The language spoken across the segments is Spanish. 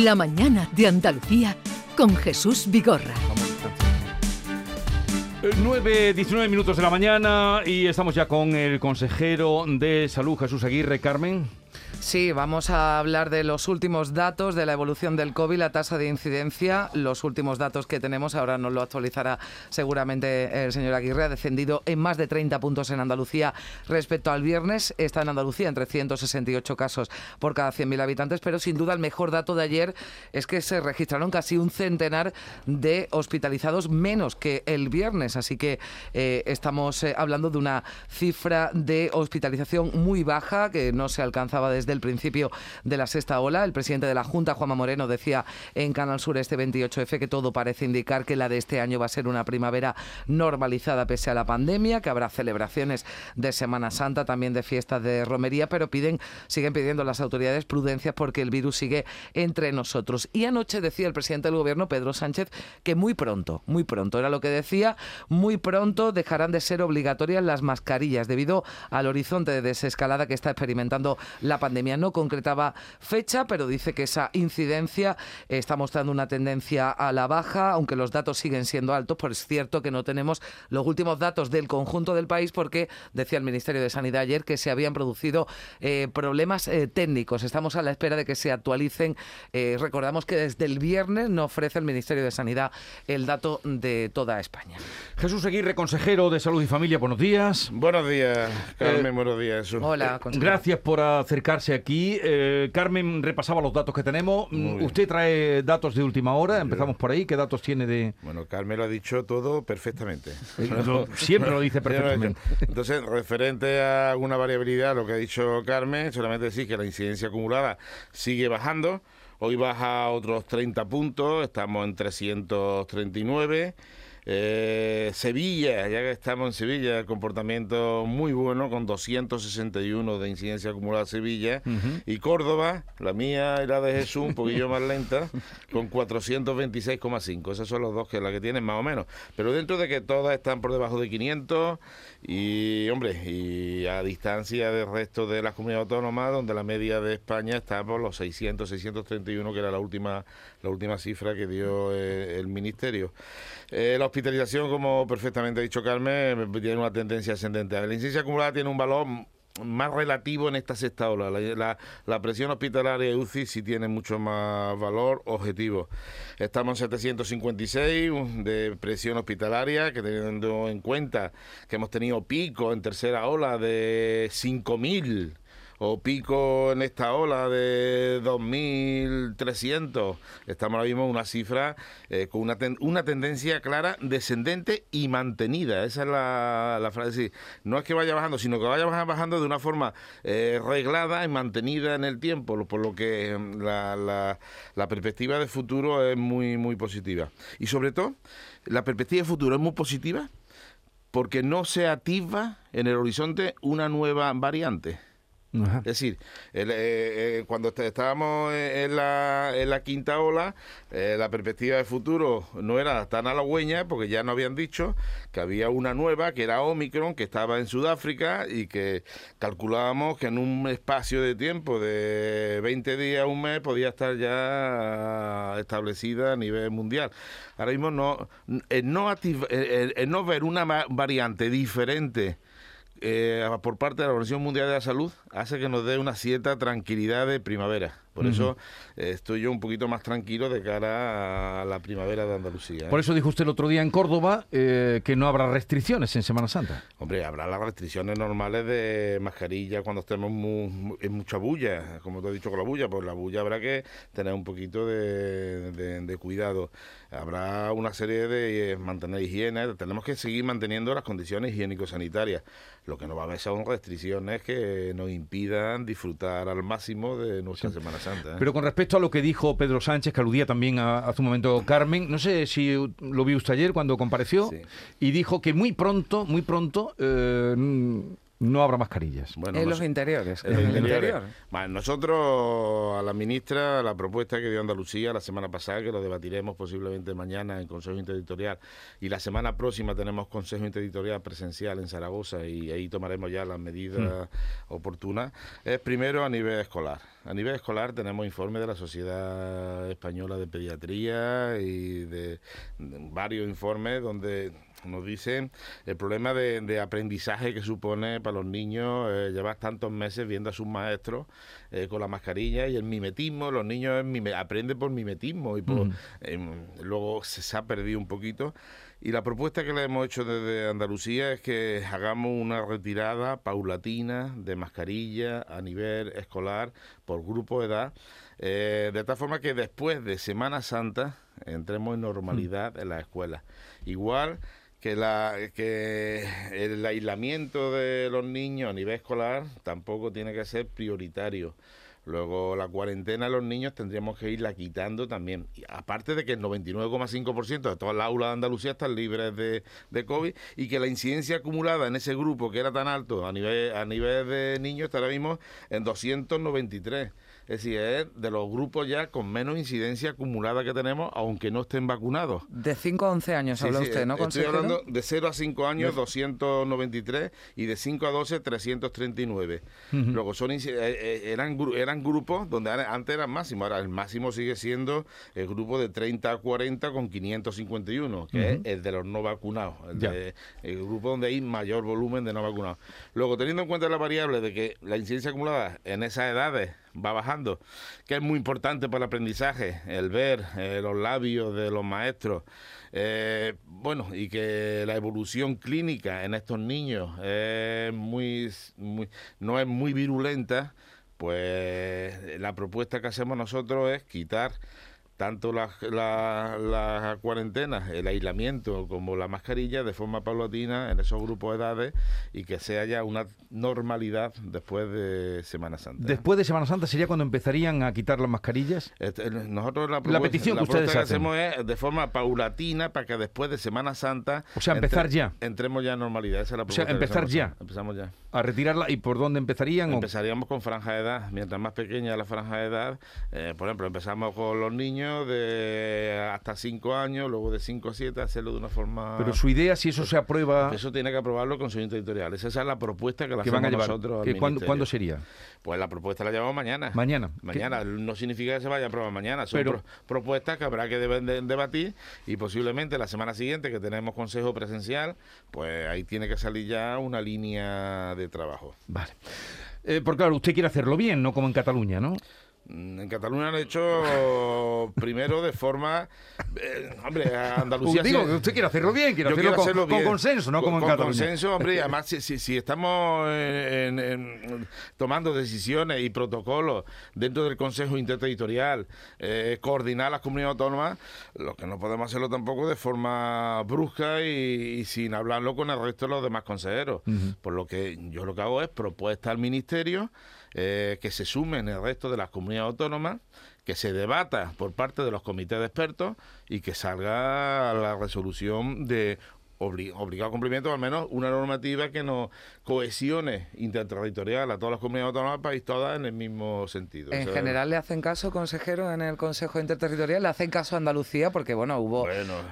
La mañana de Andalucía con Jesús Vigorra. 9, 19 minutos de la mañana y estamos ya con el consejero de salud Jesús Aguirre, Carmen. Sí, vamos a hablar de los últimos datos de la evolución del COVID, la tasa de incidencia, los últimos datos que tenemos, ahora nos lo actualizará seguramente el señor Aguirre, ha descendido en más de 30 puntos en Andalucía respecto al viernes, está en Andalucía entre 168 casos por cada 100.000 habitantes, pero sin duda el mejor dato de ayer es que se registraron casi un centenar de hospitalizados menos que el viernes, así que eh, estamos eh, hablando de una cifra de hospitalización muy baja que no se alcanzaba desde el principio de la sexta ola. El presidente de la Junta, Juanma Moreno, decía en Canal Sur este 28F que todo parece indicar que la de este año va a ser una primavera normalizada pese a la pandemia, que habrá celebraciones de Semana Santa, también de fiestas de romería, pero piden, siguen pidiendo las autoridades prudencias porque el virus sigue entre nosotros. Y anoche decía el presidente del gobierno, Pedro Sánchez, que muy pronto, muy pronto, era lo que decía, muy pronto dejarán de ser obligatorias las mascarillas debido al horizonte de desescalada que está experimentando la pandemia no concretaba fecha, pero dice que esa incidencia está mostrando una tendencia a la baja, aunque los datos siguen siendo altos, pues es cierto que no tenemos los últimos datos del conjunto del país porque decía el Ministerio de Sanidad ayer que se habían producido eh, problemas eh, técnicos. Estamos a la espera de que se actualicen. Eh, recordamos que desde el viernes no ofrece el Ministerio de Sanidad el dato de toda España. Jesús Aguirre, consejero de Salud y Familia, buenos días. Buenos días, Carmen, buenos días. Jesús. Hola, consejero. Gracias por acercarse aquí. Eh, Carmen repasaba los datos que tenemos. Usted trae datos de última hora. Empezamos por ahí. ¿Qué datos tiene de...? Bueno, Carmen lo ha dicho todo perfectamente. siempre lo dice perfectamente. Entonces, referente a alguna variabilidad, lo que ha dicho Carmen, solamente decir que la incidencia acumulada sigue bajando. Hoy baja otros 30 puntos, estamos en 339. Eh, Sevilla, ya que estamos en Sevilla, comportamiento muy bueno con 261 de incidencia acumulada Sevilla. Y Córdoba, la mía y la de Jesús, un poquillo más lenta, con 426,5. Esos son los dos que la que tienen más o menos. Pero dentro de que todas están por debajo de 500 y, hombre, y a distancia del resto de las comunidades autónomas, donde la media de España está por los 600, 631, que era la última, la última cifra que dio eh, el Ministerio. Eh, la hospitalización, como perfectamente ha dicho Carmen, tiene una tendencia ascendente. La incidencia acumulada tiene un valor más relativo en esta sexta ola. La, presión hospitalaria UCI sí tiene mucho más valor objetivo. Estamos en 756 de presión hospitalaria, que teniendo en cuenta que hemos tenido pico en tercera ola de 5.000 o pico en esta ola de 2.300. Estamos ahora mismo en una cifra eh, con una, una tendencia clara descendente y mantenida. Esa es la, frase. no es que vaya bajando, sino que vaya bajando de una forma eh, reglada y mantenida en el tiempo, por lo que mm, la, la, la perspectiva de futuro es muy, muy positiva. Y sobre todo, la perspectiva de futuro es muy positiva porque no se activa en el horizonte una nueva variante. Es decir, eh, eh, cuando estábamos en la, en la quinta ola, eh, la perspectiva de futuro no era tan halagüeña, porque ya nos habían dicho que había una nueva, que era Omicron, que estaba en Sudáfrica y que calculábamos que en un espacio de tiempo de 20 días, un mes, podía estar ya establecida a nivel mundial. Ahora mismo no, no, el no ver una variante diferente eh, por parte de la Organización Mundial de la Salud hace que nos dé una cierta tranquilidad de primavera. Por eso eh, estoy yo un poquito más tranquilo de cara a la primavera de Andalucía. ¿eh? Por eso dijo usted el otro día en Córdoba que no habrá restricciones en Semana Santa. Hombre, habrá las restricciones normales de mascarilla cuando estemos en mucha bulla, como te he dicho con la bulla, pues la bulla habrá que tener un poquito de, cuidado. Habrá una serie de mantener higiene, tenemos que seguir manteniendo las condiciones higiénico-sanitarias. Lo que no va a haber son restricciones que nos impidan disfrutar al máximo de nuestra Semana Santa. ¿Eh? Pero con respecto a lo que dijo Pedro Sánchez, que aludía también a, hace un momento Carmen, no sé si lo vio usted ayer cuando compareció, y dijo que muy pronto, muy pronto, eh, no habrá mascarillas. en los interiores. En los interiores. nosotros, a la ministra, la propuesta que dio Andalucía la semana pasada, que lo debatiremos posiblemente mañana en Consejo Intereditorial, y la semana próxima tenemos Consejo Intereditorial presencial en Zaragoza y ahí tomaremos ya las medidas hmm. oportunas, es primero a nivel escolar a nivel escolar tenemos informes de la Sociedad Española de Pediatría y de varios informes donde nos dicen el problema de, aprendizaje que supone para los niños eh, llevar tantos meses viendo a sus maestros eh, con la mascarilla y el mimetismo. Los niños aprenden por mimetismo y em, luego se, ha perdido un poquito. Y la propuesta que le hemos hecho desde Andalucía es que hagamos una retirada paulatina de mascarilla a nivel escolar por grupo de edad, eh, de tal forma que después de Semana Santa entremos en normalidad en la escuela. Igual que, la, que el aislamiento de los niños a nivel escolar tampoco tiene que ser prioritario. Luego la cuarentena de los niños tendríamos que irla quitando también. aparte de que el 99,5% de todas las aulas de Andalucía están libres de, de, COVID y que la incidencia acumulada en ese grupo que era tan alto a nivel, a nivel de niños está ahora mismo en 293. Es decir, es de los grupos ya con menos incidencia acumulada que tenemos, aunque no estén vacunados. De 5 a 11 años habla usted, ¿no, Estoy hablando de 0 a 5 años, 293, y de 5 a 12, 339. Luego, son, eh, eh, eran, eran grupos donde antes eran máximos, ahora el máximo sigue siendo el grupo de 30 a 40 con 551, que es el de los no vacunados, el, el grupo donde hay mayor volumen de no vacunados. Luego, teniendo en cuenta la variable de que la incidencia acumulada en esas edades va bajando, que es muy importante para el aprendizaje, el ver eh, los labios de los maestros, eh, bueno, y que la evolución clínica en estos niños es muy, no es muy virulenta, pues la propuesta que hacemos nosotros es quitar tanto la, la, cuarentena, el aislamiento como la mascarilla de forma paulatina en esos grupos de edades y que sea ya una normalidad después de Semana Santa. Después de Semana Santa sería cuando empezaría a quitar las mascarillas. Este, nosotros la, petición que ustedes hacemos es de forma paulatina para que después de Semana Santa, o sea, empezar ya, entremos ya a normalidad. Esa es la o sea, empezar ya. Empezamos ya. A retirarla y por dónde empezarían. Empezaríamos con franja de edad. Mientras más pequeña la franja de edad, eh, por ejemplo, empezamos con los niños de hasta 5 años, luego de 5 a 7, hacerlo de una forma... Pero su idea, si eso se aprueba... Eso tiene que aprobarlo con su territorial. Esa es la propuesta que la hacemos nosotros ¿cuándo, sería? Pues la propuesta la llevamos mañana. Mañana. Mañana. No significa que se vaya a aprobar mañana. Son propuestas que habrá que debatir y posiblemente la semana siguiente que tenemos consejo presencial, pues ahí tiene que salir ya una línea de trabajo. Vale. Eh, porque claro, usted quiere hacerlo bien, no como en Cataluña, ¿no? Mm, en Cataluña han hecho primero de forma. Eh, hombre, Andalucía. Digo, que usted quiere hacerlo bien, quiere hacerlo, con, consenso, no como en Cataluña. Con consenso, hombre, y además, si, si, estamos tomando decisiones y protocolos dentro del Consejo Interterritorial, eh, coordinar las comunidades autónomas, lo que no podemos hacerlo tampoco de forma brusca y, sin hablarlo con el resto de los demás consejeros. Por lo que yo lo que hago es propuesta al Ministerio eh, que se sumen el resto de las comunidades autónomas, que se debata por parte de los comités de expertos y que salga la resolución de obligado cumplimiento, al menos una normativa que nos cohesione interterritorial a todas las comunidades autónomas del país, todas en el mismo sentido. En general, ¿le hacen caso, consejero, en el Consejo Interterritorial? ¿Le hacen caso a Andalucía? Porque, bueno, hubo...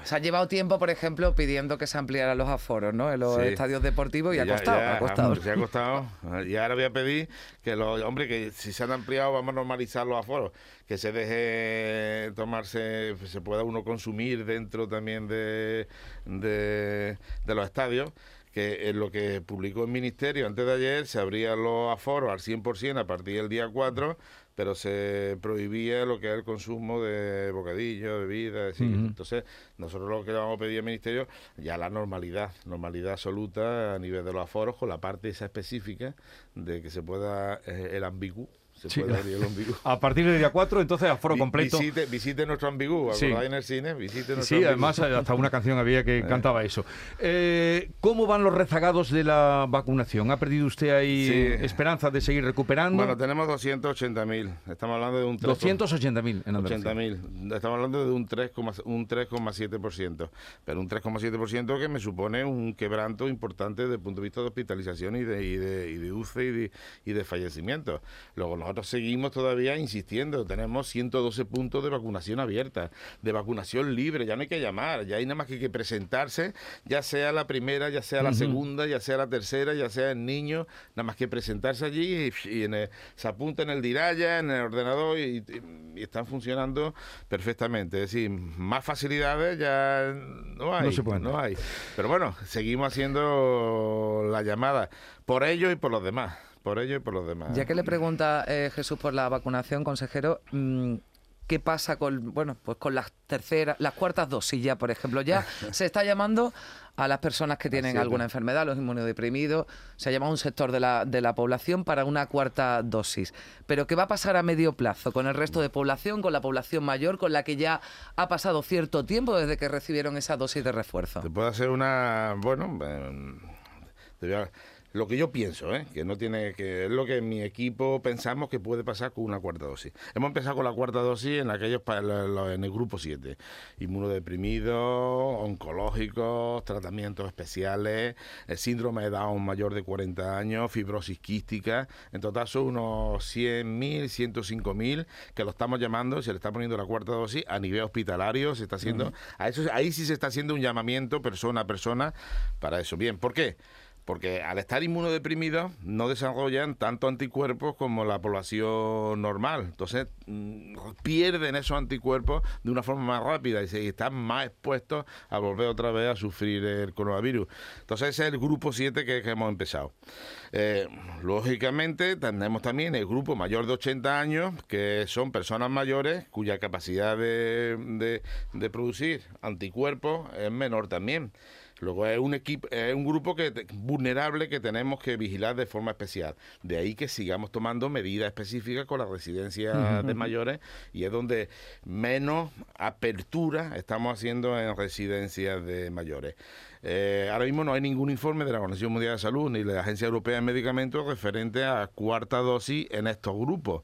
Se ha llevado tiempo, por ejemplo, pidiendo que se ampliaran los aforos, ¿no? En los estadios deportivos y, ha costado, ha costado. Se ha costado. y ahora voy a pedir que los... Hombre, que si se han ampliado, vamos a normalizar los aforos. Que se deje tomarse... Se pueda uno consumir dentro también de, de, de los estadios que en lo que publicó el Ministerio. Antes de ayer se abrían los aforos al 100% a partir del día 4, pero se prohibía lo que es el consumo de bocadillos, bebidas, entonces nosotros lo que le vamos a pedir al Ministerio ya la normalidad, normalidad absoluta a nivel de los aforos con la parte esa específica de que se pueda eh, el ambiguo A partir del día 4, entonces aforo completo. Visite, visite nuestro ambiguo, sí. en el cine, visite nuestro Sí, además hasta una canción había que eh. cantaba eso. Eh, ¿Cómo van los rezagados de la vacunación? ¿Ha perdido usted ahí esperanza de seguir recuperando? Bueno, tenemos 280.000. Estamos hablando de un 280.000 en Andalucía. 80.000. Estamos hablando de un 3,7%. Pero un 3,7% que me supone un quebranto importante desde el punto de vista de hospitalización y de, y de, y de UCE y de, y de fallecimiento. Luego, nosotros seguimos todavía insistiendo. Tenemos 112 puntos de vacunación abierta, de vacunación libre. Ya no hay que llamar, ya hay nada más que, que presentarse, ya sea la primera, ya sea la segunda, ya sea la tercera, ya sea el niño, nada más que presentarse allí y, se apunta en el diraya, en el ordenador y, están funcionando perfectamente. Es decir, más facilidades ya no hay. No, no hay. Pero bueno, seguimos haciendo la llamada por ello y por los demás por ello y por los demás. Ya que le pregunta eh, Jesús por la vacunación, consejero, mm, ¿qué pasa con, bueno, pues con las terceras, las cuartas dosis ya, por ejemplo? Ya se está llamando a las personas que tienen alguna enfermedad, los inmunodeprimidos, se ha llamado un sector de la, de la población para una cuarta dosis. Pero ¿qué va a pasar a medio plazo con el resto de población, con la población mayor, con la que ya ha pasado cierto tiempo desde que recibieron esa dosis de refuerzo? Te puede hacer una, bueno, eh, lo que yo pienso, ¿eh? que no tiene que es lo que mi equipo pensamos que puede pasar con una cuarta dosis. Hemos empezado con la cuarta dosis en aquellos en el grupo 7, inmunodeprimidos, oncológicos, tratamientos especiales, el síndrome de Down mayor de 40 años, fibrosis quística, en total son unos 100.000, 105.000 que lo estamos llamando, se le está poniendo la cuarta dosis a nivel hospitalario, se está haciendo, a eso ahí sí se está haciendo un llamamiento persona a persona para eso. Bien, ¿por qué? Porque al estar inmunodeprimidos no desarrollan tanto anticuerpos como la población normal. Entonces mm, pierden esos anticuerpos de una forma más rápida y, están más expuestos a volver otra vez a sufrir el coronavirus. Entonces ese es el grupo 7 que, hemos empezado. Eh, lógicamente tenemos también el grupo mayor de 80 años, que son personas mayores cuya capacidad de producir anticuerpos es menor también. Luego es un equipo, es un grupo que vulnerable que tenemos que vigilar de forma especial. De ahí que sigamos tomando medidas específicas con las residencias de mayores y es donde menos apertura estamos haciendo en residencias de mayores. Eh, ahora mismo no hay ningún informe de la Organización Mundial de Salud ni de la Agencia Europea de Medicamentos referente a cuarta dosis en estos grupos.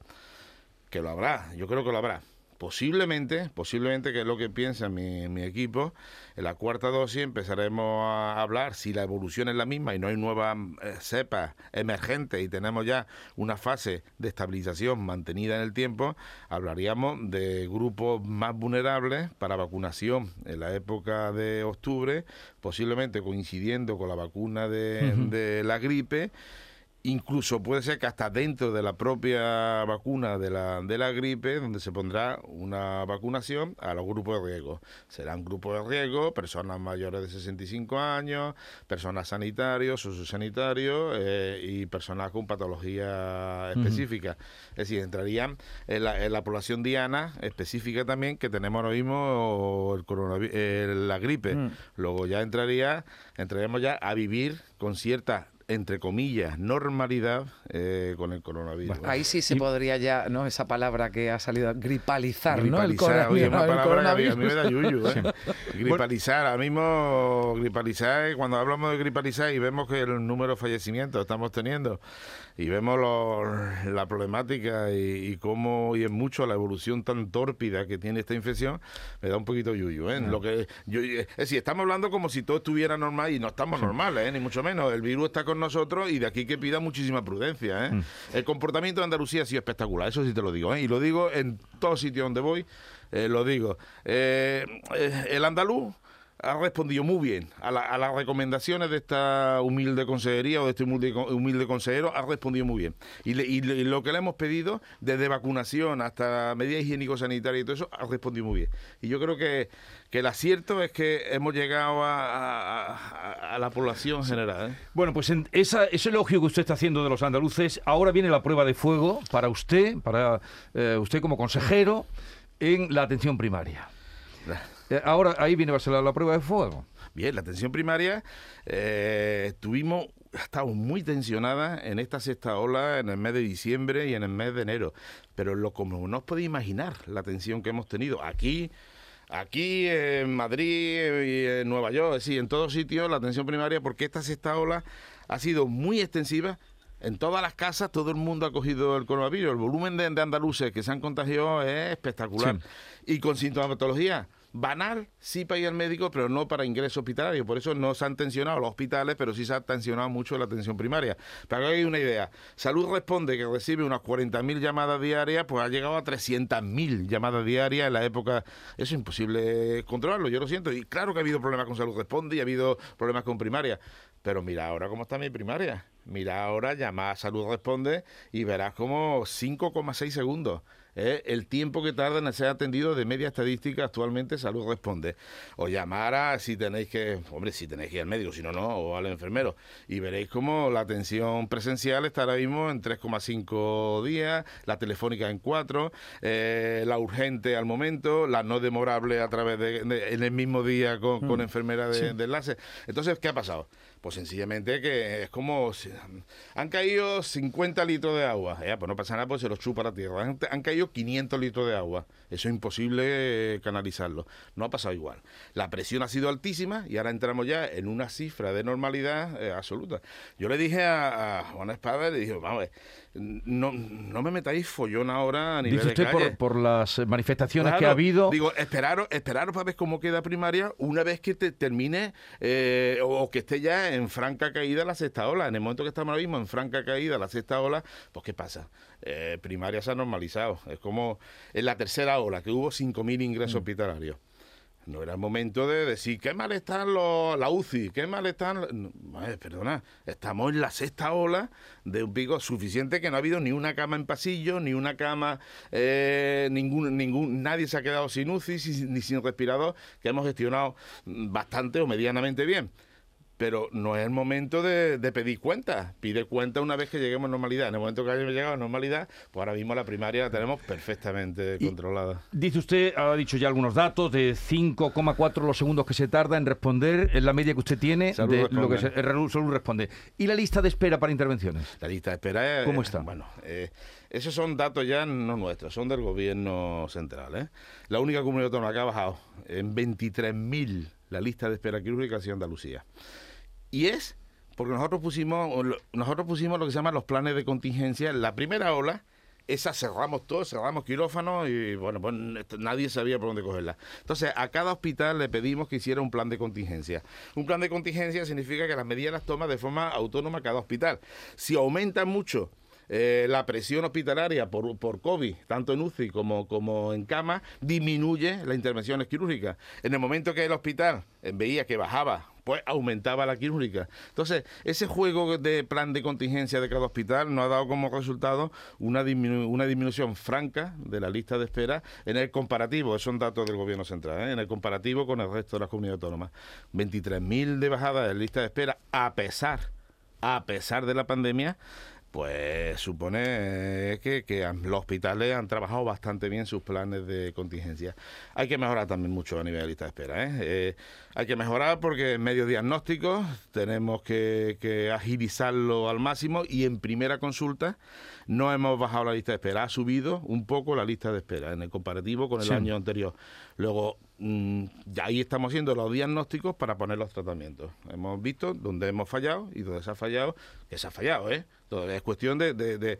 Que lo habrá, yo creo que lo habrá. Posiblemente, posiblemente que es lo que piensa mi, mi, equipo, en la cuarta dosis empezaremos a hablar, si la evolución es la misma y no hay nuevas eh, cepas emergentes y tenemos ya una fase de estabilización mantenida en el tiempo, hablaríamos de grupos más vulnerables para vacunación en la época de octubre, posiblemente coincidiendo con la vacuna de, de la gripe Incluso puede ser que hasta dentro de la propia vacuna de la, de la gripe, donde se pondrá una vacunación a los grupos de riesgo. Serán grupos de riesgo, personas mayores de 65 años, personas sanitarios, sociosanitarios eh, y personas con patología específica. Es decir, entrarían en la, población diana específica también que tenemos ahora mismo el coronavirus, la gripe. Mm. Luego ya entraría, entraríamos ya a vivir con cierta entre comillas, normalidad eh, con el coronavirus. ahí sí se podría ya, ¿no? Esa palabra que ha salido, gripalizar, ¿no? El coronavirus. una palabra que a mí, me da yuyu, ¿eh? Gripalizar, ahora mismo gripalizar, cuando hablamos de gripalizar y vemos que el número de fallecimientos estamos teniendo y vemos la problemática y, cómo, y es mucho la evolución tan tórpida que tiene esta infección, me da un poquito yuyu, ¿eh? Lo que, yo, es decir, estamos hablando como si todo estuviera normal y no estamos normales, ¿eh? Ni mucho menos. El virus está con nosotros y de aquí que pida muchísima prudencia. ¿eh? Mm. El comportamiento de Andalucía ha sido espectacular, eso sí te lo digo, ¿eh? y lo digo en todo sitio donde voy, eh, lo digo. el andaluz ha respondido muy bien a, las recomendaciones de esta humilde consejería o de este humilde, consejero, ha respondido muy bien. Y, lo que le hemos pedido, desde vacunación hasta medidas higiénico-sanitarias y todo eso, ha respondido muy bien. Y yo creo que, que el acierto es que hemos llegado a, la población general. ¿eh? Bueno, pues en esa, ese elogio que usted está haciendo de los andaluces, ahora viene la prueba de fuego para usted, para eh, usted como consejero, en la atención primaria. Eh, ahora ahí viene a ser la prueba de fuego. Bien, la atención primaria, eh, tuvimos, estamos muy tensionada en esta sexta ola en el mes de diciembre y en el mes de enero. Pero lo como no os podéis imaginar la tensión que hemos tenido aquí, aquí en Madrid y en Nueva York, sí, en todos sitios la atención primaria, porque esta sexta ola ha sido muy extensiva en todas las casas todo el mundo ha cogido el coronavirus. El volumen de, andaluces que se han contagiado es espectacular. Y con sintomatología banal, sí para ir al médico, pero no para ingreso hospitalario. Por eso no se han tensionado los hospitales, pero sí se ha tensionado mucho la atención primaria. Para que hay una idea, Salud Responde, que recibe unas 40.000 llamadas diarias, pues ha llegado a 300.000 llamadas diarias en la época. Es imposible controlarlo, yo lo siento. Y claro que ha habido problemas con Salud Responde y ha habido problemas con primaria. Pero mira ahora cómo está mi primaria. Mira ahora, llama a Salud Responde y verás como 5,6 segundos. ¿Eh? el tiempo que tarda en ser atendido de media estadística actualmente Salud Responde. O llamar a si tenéis que, hombre, si tenéis que ir al médico, si no, no, o al enfermero. Y veréis cómo la atención presencial está ahora mismo en 3,5 días, la telefónica en 4, eh, la urgente al momento, la no demorable a través de, en el mismo día con, mm. enfermera de, de enlace. Entonces, ¿qué ha pasado? Pues sencillamente que es como han caído 50 litros de agua, ya, pues no pasa nada, pues se los chupa la tierra. Han, caído 500 litros de agua, eso es imposible canalizarlo. No ha pasado igual. La presión ha sido altísima y ahora entramos ya en una cifra de normalidad eh, absoluta. Yo le dije a, Juan Espada, le dije, vamos a no, no me metáis follón ahora a nivel Dice usted Por, por, las manifestaciones que ha habido. Digo, esperaros, esperaros para ver cómo queda primaria una vez que te termine eh, o que esté ya en franca caída la sexta ola. En el momento que estamos ahora mismo en franca caída la sexta ola, pues ¿qué pasa? Eh, primaria se ha normalizado. Es como en la tercera ola, que hubo 5.000 ingresos mm. hospitalarios. No era el momento de decir qué mal están los, la UCI, qué mal están. perdona, estamos en la sexta ola de un pico suficiente que no ha habido ni una cama en pasillo, ni una cama, eh, ningún, ningún, nadie se ha quedado sin UCI ni sin respirador, que hemos gestionado bastante o medianamente bien pero no es el momento de, pedir cuentas. Pide cuenta una vez que lleguemos a normalidad. En el momento que hayamos llegado a normalidad, pues ahora mismo la primaria la tenemos perfectamente controlada. Dice usted, ha dicho ya algunos datos, de 5,4 los segundos que se tarda en responder, en la media que usted tiene de lo que se, Salud responde. ¿Y la lista de espera para intervenciones? La lista de espera es... ¿Cómo está? Bueno, eh, esos son datos ya no nuestros, son del gobierno central. ¿eh? La única comunidad autónoma que ha bajado en 23.000 la lista de espera quirúrgica ha sido Andalucía. Y es porque nosotros pusimos, nosotros pusimos lo que se llama los planes de contingencia. La primera ola, esa cerramos todo, cerramos quirófano y bueno, pues nadie sabía por dónde cogerla. Entonces, a cada hospital le pedimos que hiciera un plan de contingencia. Un plan de contingencia significa que las medidas las toma de forma autónoma cada hospital. Si aumenta mucho eh, la presión hospitalaria por, por COVID, tanto en UCI como, como en cama, disminuye las intervenciones quirúrgicas. En el momento que el hospital veía que bajaba pues aumentaba la quirúrgica. Entonces, ese juego de plan de contingencia de cada hospital nos ha dado como resultado una, disminución franca de la lista de espera en el comparativo, son datos del gobierno central, ¿eh? en el comparativo con el resto de las comunidades autónomas. 23.000 de bajada de lista de espera a pesar, a pesar de la pandemia, pues supone que, los hospitales han trabajado bastante bien sus planes de contingencia. Hay que mejorar también mucho a nivel de lista de espera. ¿eh? Eh, hay que mejorar porque en medio diagnóstico tenemos que, agilizarlo al máximo y en primera consulta no hemos bajado la lista de espera, ha subido un poco la lista de espera en el comparativo con el año anterior. Luego, mm, ya ahí estamos haciendo los diagnósticos para poner los tratamientos. Hemos visto dónde hemos fallado y dónde se ha fallado, que se ha fallado, ¿eh? Entonces, es cuestión de,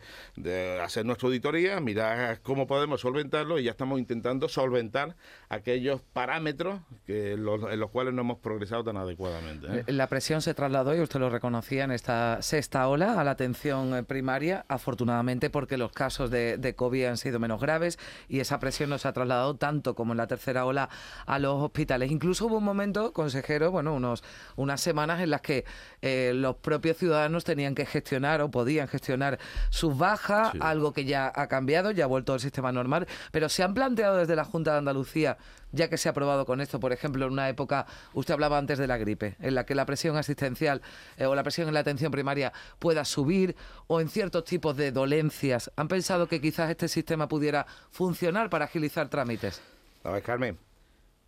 hacer nuestra auditoría, mirar cómo podemos solventarlo y ya estamos intentando solventar aquellos parámetros en los cuales no hemos progresado tan adecuadamente. ¿eh? Eh, la presión se trasladó, y usted lo reconocía, en esta sexta ola a la atención eh, primaria, afortunadamente porque los casos de, COVID han sido menos graves y esa presión no se ha trasladado tanto como en la tercera ola a los hospitales. Incluso hubo un momento, consejero, bueno, unos, unas semanas en las que los propios ciudadanos tenían que gestionar o podían gestionar sus bajas, algo que ya ha cambiado, ya ha vuelto al sistema normal, pero se han planteado desde la Junta de Andalucía, ya que se ha aprobado con esto, por ejemplo, en una época, usted hablaba antes de la gripe, en la que la presión asistencial eh, o la presión en la atención primaria pueda subir, o en ciertos tipos de dolencias. ¿Han pensado que quizás este sistema pudiera funcionar para agilizar trámites? A ver, Carmen,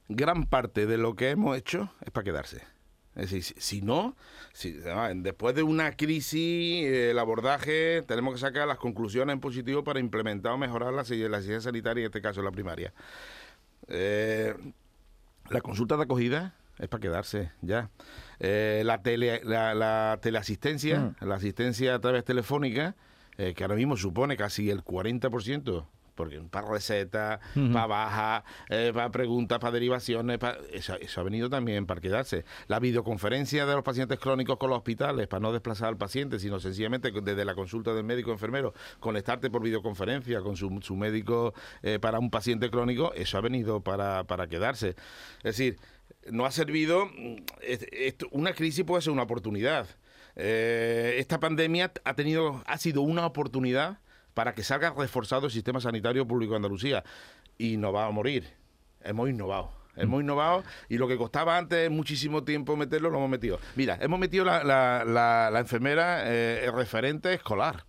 gran parte de lo que hemos hecho es para quedarse. Es decir, si no, si, después de una crisis, el abordaje, tenemos que sacar las conclusiones en positivo para implementar o mejorar la, la ciencia sanitaria, en este caso la primaria. Eh, la consulta de acogida es para quedarse ya. Eh, la, tele, la, teleasistencia, mm. la asistencia a través telefónica, eh, que ahora mismo supone casi el 40% porque para recetas, para bajas, eh, para preguntas, para derivaciones, eso, eso, ha venido también para quedarse. La videoconferencia de los pacientes crónicos con los hospitales, para no desplazar al paciente, sino sencillamente desde la consulta del médico enfermero, conectarte por videoconferencia con su, su médico eh, para un paciente crónico, eso ha venido para, para quedarse. Es decir, no ha servido, mm, una crisis puede ser una oportunidad. Eh, esta pandemia ha tenido, ha sido una oportunidad para que salga reforzado el sistema sanitario público de Andalucía. Y no va a morir. Hemos innovado. Hemos innovado y lo que costaba antes muchísimo tiempo meterlo, lo hemos metido. Mira, hemos metido la, la, enfermera eh, referente escolar.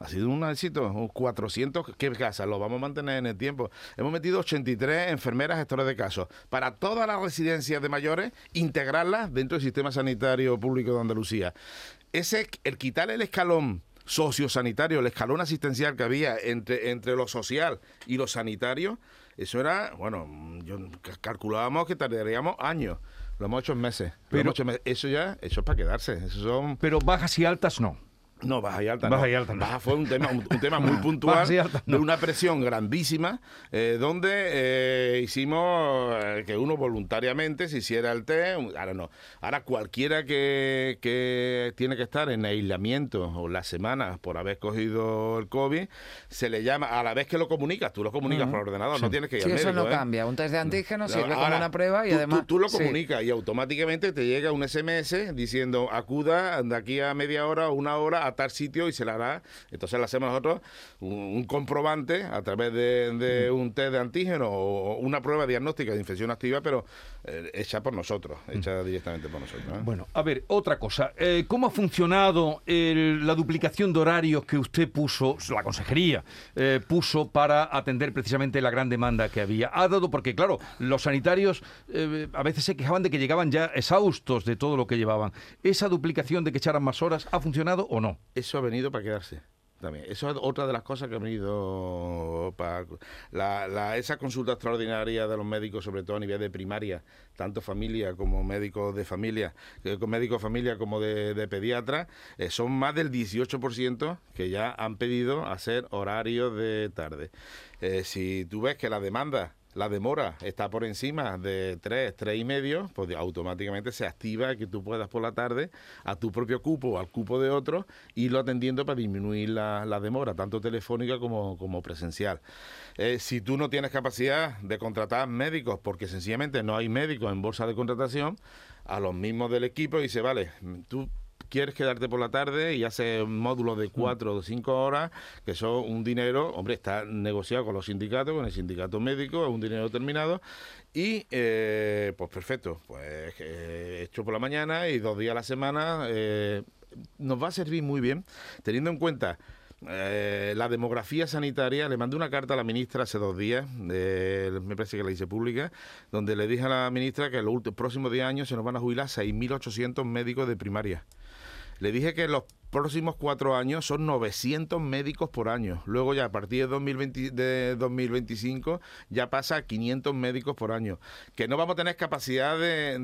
Ha sido un éxito, 400, ¿qué casas? Lo vamos a mantener en el tiempo. Hemos metido 83 enfermeras gestores de casos para todas las residencias de mayores, integrarlas dentro del sistema sanitario público de Andalucía. Ese, el quitar el escalón sociosanitario, el escalón asistencial que había entre, entre lo social y lo sanitario, eso era, bueno, yo calculábamos que tardaríamos años. Lo hemos hecho en meses. Pero, Eso ya, eso es para quedarse. Eso son... Pero bajas y altas no. No, baja y alta. Baja y alta. Baja fue un tema, un, tema muy puntual de una presión grandísima, eh, donde eh, hicimos eh, que uno voluntariamente se hiciera el test. Ahora no. Ahora cualquiera que, que tiene que estar en aislamiento o las semanas por haber cogido el COVID, se le llama, a la vez que lo comunicas, tú lo comunicas por ordenador, no tienes que ir sí, al médico. eso no cambia. Un test de antígeno sirve como una prueba y además... Tú, lo comunicas y automáticamente te llega un SMS diciendo acuda de aquí a media hora o una hora tal sitio y se le hará. Entonces le hacemos nosotros un, comprobante a través de, un test de antígeno o una prueba diagnóstica de infección activa, pero eh, hecha por nosotros, hecha directamente por nosotros. ¿eh? Bueno, a ver, otra cosa. Eh, ¿Cómo ha funcionado la duplicación de horarios que usted puso, la consejería puso para atender precisamente la gran demanda que había? Ha dado, porque claro, los sanitarios a veces se quejaban de que llegaban ya exhaustos de todo lo que llevaban. ¿Esa duplicación de que echaran más horas ha funcionado o no? Eso ha venido para quedarse. También. Eso es otra de las cosas que ha venido para la, esa consulta extraordinaria de los médicos, sobre todo a nivel de primaria, tanto familia como médicos de familia, eh, médicos de familia como de, pediatra, eh, son más del 18% que ya han pedido hacer horarios de tarde. Eh, si tú ves que la demanda la demora está por encima de 3, 3 y medio, pues automáticamente se activa que tú puedas por la tarde a tu propio cupo o al cupo de otro irlo atendiendo para disminuir la, demora, tanto telefónica como, como presencial. Eh, si tú no tienes capacidad de contratar médicos porque sencillamente no hay médicos en bolsa de contratación, a los mismos del equipo dice, vale, tú quieres quedarte por la tarde y hace un módulo de cuatro o cinco horas, que son un dinero, hombre, está negociado con los sindicatos, con el sindicato médico, es un dinero determinado, y eh, pues perfecto, pues eh, hecho por la mañana y dos días a la semana, eh, nos va a servir muy bien, teniendo en cuenta la demografía sanitaria, le mandé una carta a la ministra hace dos días, me parece que la hice pública, donde le dije a la ministra que en los próximos 10 años se nos van a jubilar 6.800 médicos de primaria. Le dije que los próximos cuatro años son 900 médicos por año. Luego ya a partir de, 2020, de 2025 ya pasa a 500 médicos por año. Que no vamos a tener capacidad de,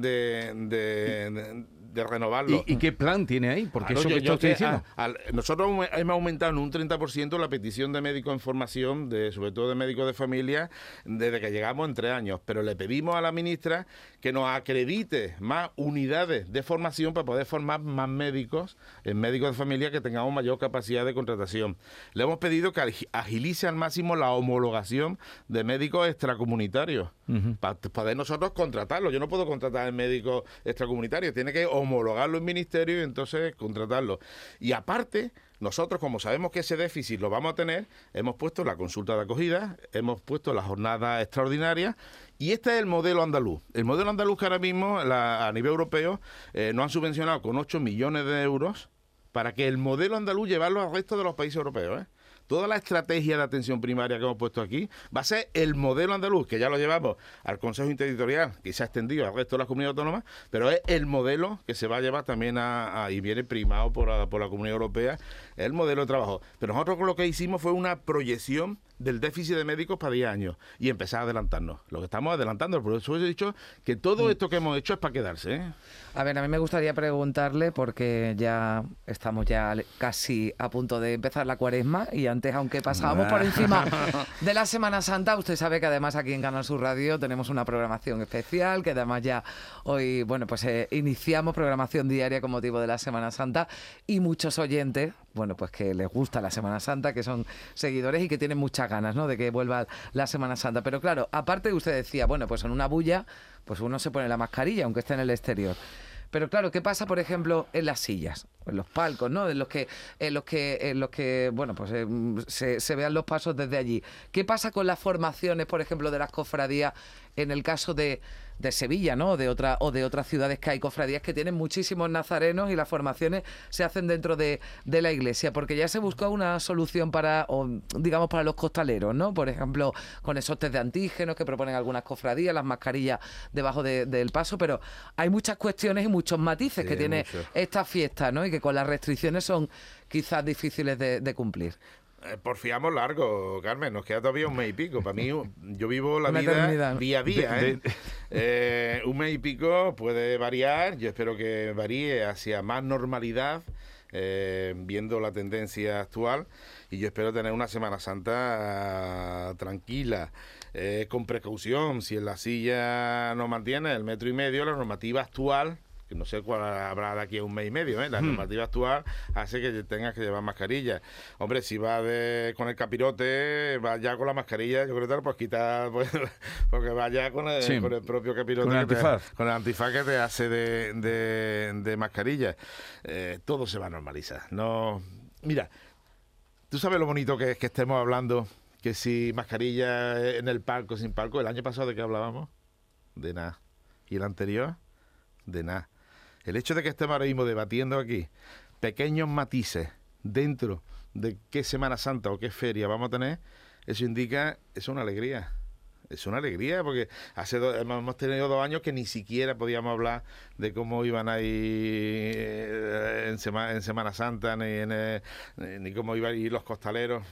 de renovarlo. ¿Y, qué plan tiene ahí? Porque eso que estoy diciendo. nosotros hemos aumentado en un 30% la petición de médicos en formación, de, sobre todo de médicos de familia, desde que llegamos en tres años. Pero le pedimos a la ministra que nos acredite más unidades de formación para poder formar más médicos, en médicos de familia que tengamos mayor capacidad de contratación. Le hemos pedido que agilice al máximo la homologación de médicos extracomunitarios para poder nosotros contratarlos. Yo no puedo contratar al médico extracomunitario, tiene que homologarlo en ministerio y entonces contratarlo. Y aparte, nosotros, como sabemos que ese déficit lo vamos a tener, hemos puesto la consulta de acogida, hemos puesto la jornada extraordinaria y este es el modelo andaluz. El modelo andaluz que ahora mismo a nivel europeo eh, nos han subvencionado con 8 millones de euros para que el modelo andaluz llevarlo al resto de los países europeos. ¿eh? toda la estrategia de atención primaria que hemos puesto aquí va a ser el modelo andaluz, que ya lo llevamos al Consejo Interterritorial, que se ha extendido al resto de las comunidades autónomas, pero es el modelo que se va a llevar también a, y viene primado por la, por la Comunidad Europea, el modelo de trabajo. Pero nosotros lo que hicimos fue una proyección del déficit de médicos para 10 años y empezar a adelantarnos. Lo que estamos adelantando, por eso he dicho que todo mm. esto que hemos hecho es para quedarse. ¿eh? A ver, a mí me gustaría preguntarle, porque ya estamos ya casi a punto de empezar la cuaresma y antes, aunque pasábamos por encima de la Semana Santa, usted sabe que además aquí en Canal Sur Radio tenemos una programación especial, que además ya hoy, bueno, pues eh, iniciamos programación diaria con motivo de la Semana Santa y muchos oyentes, bueno, pues que les gusta la Semana Santa, que son seguidores y que tienen muchas ganas, ¿no? De que vuelva la Semana Santa. Pero claro, aparte usted decía, bueno, pues en una bulla, pues uno se pone la mascarilla, aunque esté en el exterior. Pero claro, ¿qué pasa, por ejemplo, en las sillas, en los palcos, ¿no? En los que, en los que, en los que bueno, pues eh, se, se vean los pasos desde allí. ¿Qué pasa con las formaciones, por ejemplo, de las cofradías en el caso de de Sevilla, ¿no? De otra, o de otras ciudades que hay cofradías que tienen muchísimos nazarenos y las formaciones se hacen dentro de, la iglesia, porque ya se buscó una solución para, o, digamos, para los costaleros, ¿no? Por ejemplo, con esos test de antígenos que proponen algunas cofradías, las mascarillas debajo del paso, pero hay muchas cuestiones y muchos matices que tiene esta fiesta, ¿no? Y que con las restricciones son quizás difíciles de cumplir. Eh, porfiamos largo, Carmen, nos queda todavía un mes y pico. Para mí, yo vivo la vida día a día. ¿eh? ¿eh? un mes y pico puede variar, yo espero que varíe hacia más normalidad, eh, viendo la tendencia actual, y yo espero tener una Semana Santa tranquila. con precaución, si en la silla no mantiene el metro y medio, la normativa actual que no sé cuál habrá de aquí a un mes y medio, ¿eh? la hmm. normativa actual hace que tengas que llevar mascarilla. Hombre, si va de, con el capirote, va ya con la mascarilla, yo creo que pues quita, pues, porque va ya con el, con el propio capirote, con el antifaz, con el antifaz que te hace de, de, mascarilla. Eh, todo se va a normalizar. No, mira, tú sabes lo bonito que es que estemos hablando que si mascarilla en el palco, sin palco, el año pasado de qué hablábamos, de nada. ¿Y el anterior? De nada. El hecho de que estemos ahora mismo debatiendo aquí pequeños matices dentro de qué Semana Santa o qué feria vamos a tener, eso indica, es una alegría. Es una alegría porque hace hemos tenido dos años que ni siquiera podíamos hablar de cómo iban a ir eh, en, en Semana Santa ni, eh, ni cómo iban a ir los costaleros.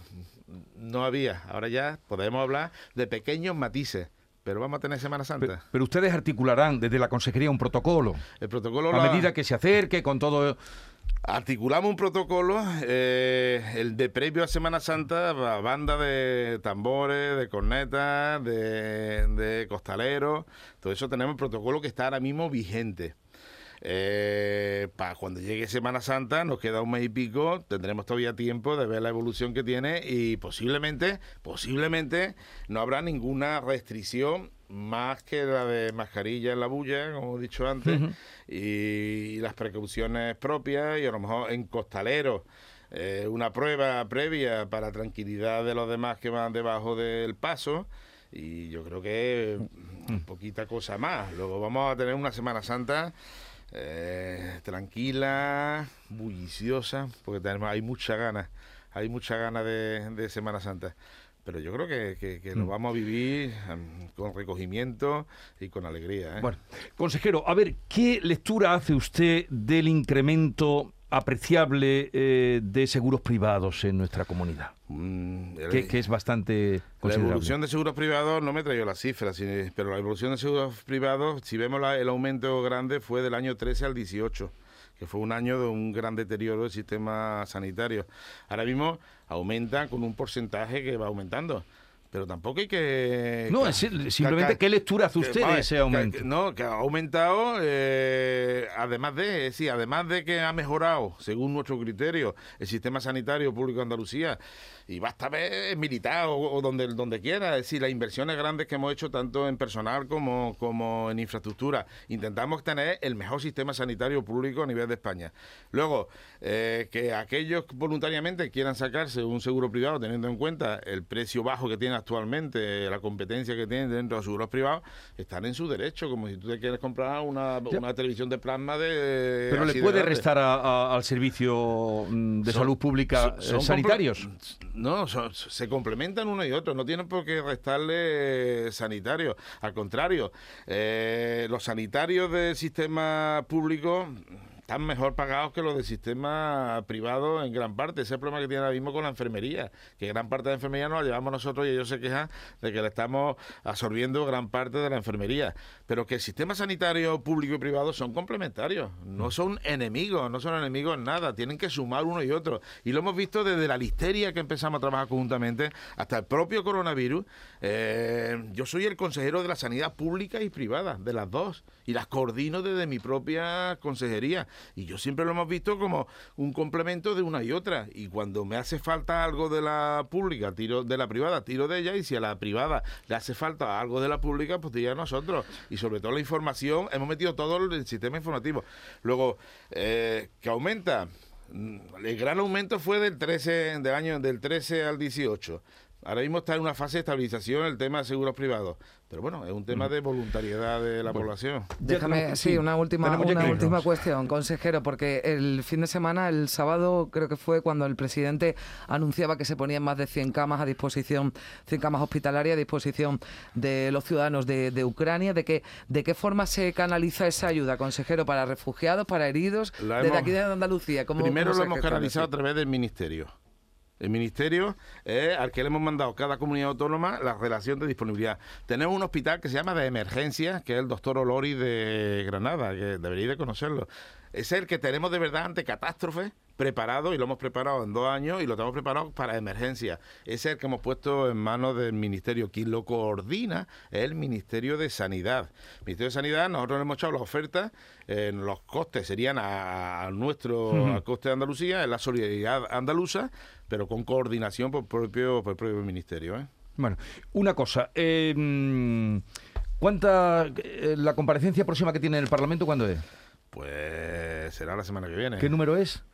No había. Ahora ya podemos hablar de pequeños matices pero vamos a tener Semana Santa. Pero, ustedes articularán desde la Consejería un protocolo. El protocolo... A medida que se acerque con todo... Articulamos un protocolo, eh, el de previo a Semana Santa, banda de tambores, de cornetas, de, de costaleros, todo eso tenemos el protocolo que está ahora mismo vigente. Eh, para cuando llegue Semana Santa, nos queda un mes y pico, tendremos todavía tiempo de ver la evolución que tiene y posiblemente, posiblemente no habrá ninguna restricción más que la de mascarilla en la bulla, como he dicho antes, y, las precauciones propias y a lo mejor en costaleros. Eh, una prueba previa para tranquilidad de los demás que van debajo del paso y yo creo que mm. poquita cosa más. Luego vamos a tener una Semana Santa eh, tranquila, bulliciosa, porque tenemos, hay mucha ganas, hay mucha ganas de, Semana Santa. Pero yo creo que, que, lo mm. vamos a vivir em, con recogimiento y con alegría. ¿eh? Bueno, consejero, a ver, ¿qué lectura hace usted del incremento apreciable eh, de seguros privados en nuestra comunidad. Mm, que, es bastante La evolución de seguros privados, no me he traído las cifras, pero la evolución de seguros privados, si vemos el aumento grande, fue del año 13 al 18 que fue un año de un gran deterioro del sistema sanitario. Ahora mismo aumenta con un porcentaje que va aumentando pero tampoco hay que... No, simplemente, ¿qué lectura hace usted de ese aumento? no, que ha aumentado, eh, además de, sí, además de que ha mejorado, según nuestro criterio, el sistema sanitario público de Andalucía, y basta ver militar o, donde, donde quiera, es decir, las inversiones grandes que hemos hecho tanto en personal como, como en infraestructura. Intentamos tener el mejor sistema sanitario público a nivel de España. Luego, eh, que aquellos voluntariamente quieran sacarse un seguro privado teniendo en cuenta el precio bajo que tiene actualmente, la competencia que tienen dentro de los seguros privados, están en su derecho, como si tú te quieres comprar una, televisión de plasma de... Pero le puede restar al servicio mm, de salud pública eh, sanitarios. No, se complementan uno y otro, no tienen por qué restarle sanitarios. Al contrario, eh, los sanitarios del sistema público están mejor pagados que los del sistema privado en gran parte. Ese es el problema que tiene ahora mismo con la enfermería, que gran parte de la enfermería nos la llevamos nosotros y ellos se quejan de que le estamos absorbiendo gran parte de la enfermería. Pero que el sistema sanitario público y privado son complementarios, no son enemigos, no son enemigos en nada, tienen que sumar uno y otro. Y lo hemos visto desde la listeria que empezamos a trabajar conjuntamente hasta el propio coronavirus. Eh, yo soy el consejero de la sanidad pública y privada, de las dos, y las coordino desde mi propia consejería. Y yo siempre lo hemos visto como un complemento de una y otra. Y cuando me hace falta algo de la pública, tiro de la privada, tiro de ella. Y si a la privada le hace falta algo de la pública, pues tira a nosotros. Y sobre todo la información, hemos metido todo el sistema informativo. Luego, eh, que aumenta. Mm, el gran aumento fue del 13 del año del 13 al 18. Ahora mismo está en una fase de estabilización el tema de seguros privados. Pero bueno, es un tema de voluntariedad de la población. Déjame, sí, una última, una última cuestión, consejero, porque el fin de semana, el sábado, creo que fue cuando el presidente anunciaba que se ponían más de 100 camas a disposición, 100 camas hospitalarias a disposición de los ciudadanos de, Ucrania. ¿De qué, ¿De qué forma se canaliza esa ayuda, consejero, para refugiados, para heridos, desde aquí de Andalucía? primero lo hemos canalizado a través del ministerio. El ministerio es al que le hemos mandado cada comunidad autónoma la relación de disponibilidad. Tenemos un hospital que se llama de emergencia, que es el doctor Olori de Granada, que debería de conocerlo. Es el que tenemos de verdad ante catástrofes preparado y lo hemos preparado en dos años y lo tenemos preparado para emergencia. Es el que hemos puesto en manos del Ministerio. Quien lo coordina es el Ministerio de Sanidad. El Ministerio de Sanidad, nosotros le hemos echado las ofertas, en los costes serían a, nuestro coste de Andalucía, en la solidaridad andaluza, pero con coordinación por, propio, por el propio Ministerio. ¿eh? Bueno, una cosa. Eh, ¿Cuánta. Eh, la comparecencia próxima que tiene el Parlamento, cuándo es? Pues será la semana que viene. ¿Qué número es?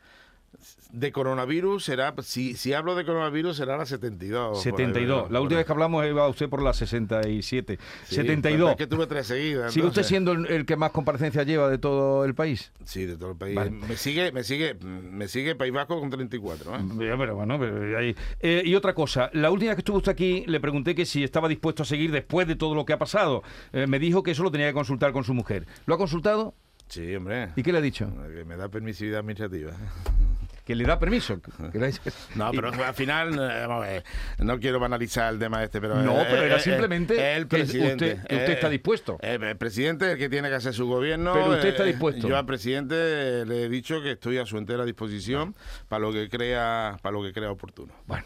De coronavirus será, si, si hablo de coronavirus será la 72. 72. la última vez que hablamos iba usted por la 67. 72. Es que tuve tres seguidas. ¿Sigue usted siendo el, que más comparecencia lleva de todo el país? Sí, de todo el país. Me sigue, me sigue, me sigue País Vasco con 34. ¿eh? Pero, bueno, eh, y otra cosa, la última vez que estuvo usted aquí le pregunté que si estaba dispuesto a seguir después de todo lo que ha pasado. Eh, me dijo que eso lo tenía que consultar con su mujer. ¿Lo ha consultado? Sí, hombre. ¿Y qué le ha dicho? Que me da permisividad administrativa. que le da permiso. no, pero al final, eh, no quiero banalizar el tema este, pero... No, pero era simplemente el presidente. usted, usted está dispuesto. El, presidente es el que tiene que hacer su gobierno. Pero usted está eh, dispuesto. Yo al presidente le he dicho que estoy a su entera disposición para lo que crea para lo que crea oportuno. Bueno,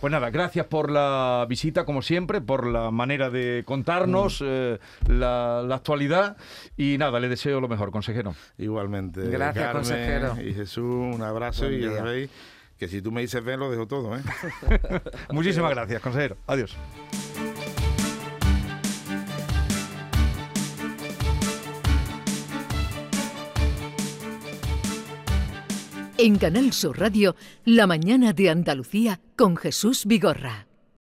pues nada, gracias por la visita, como siempre, por la manera de contarnos mm. eh, la, actualidad y nada, le deseo lo mejor, consejero. Igualmente. Gracias, consejero. Y Jesús, un abrazo y ya sabéis que si tú me dices ven, lo dejo todo. ¿eh? Muchísimas gracias, consejero. Adiós. En Canal Sur Radio, La mañana de Andalucía con Jesús Vigorra.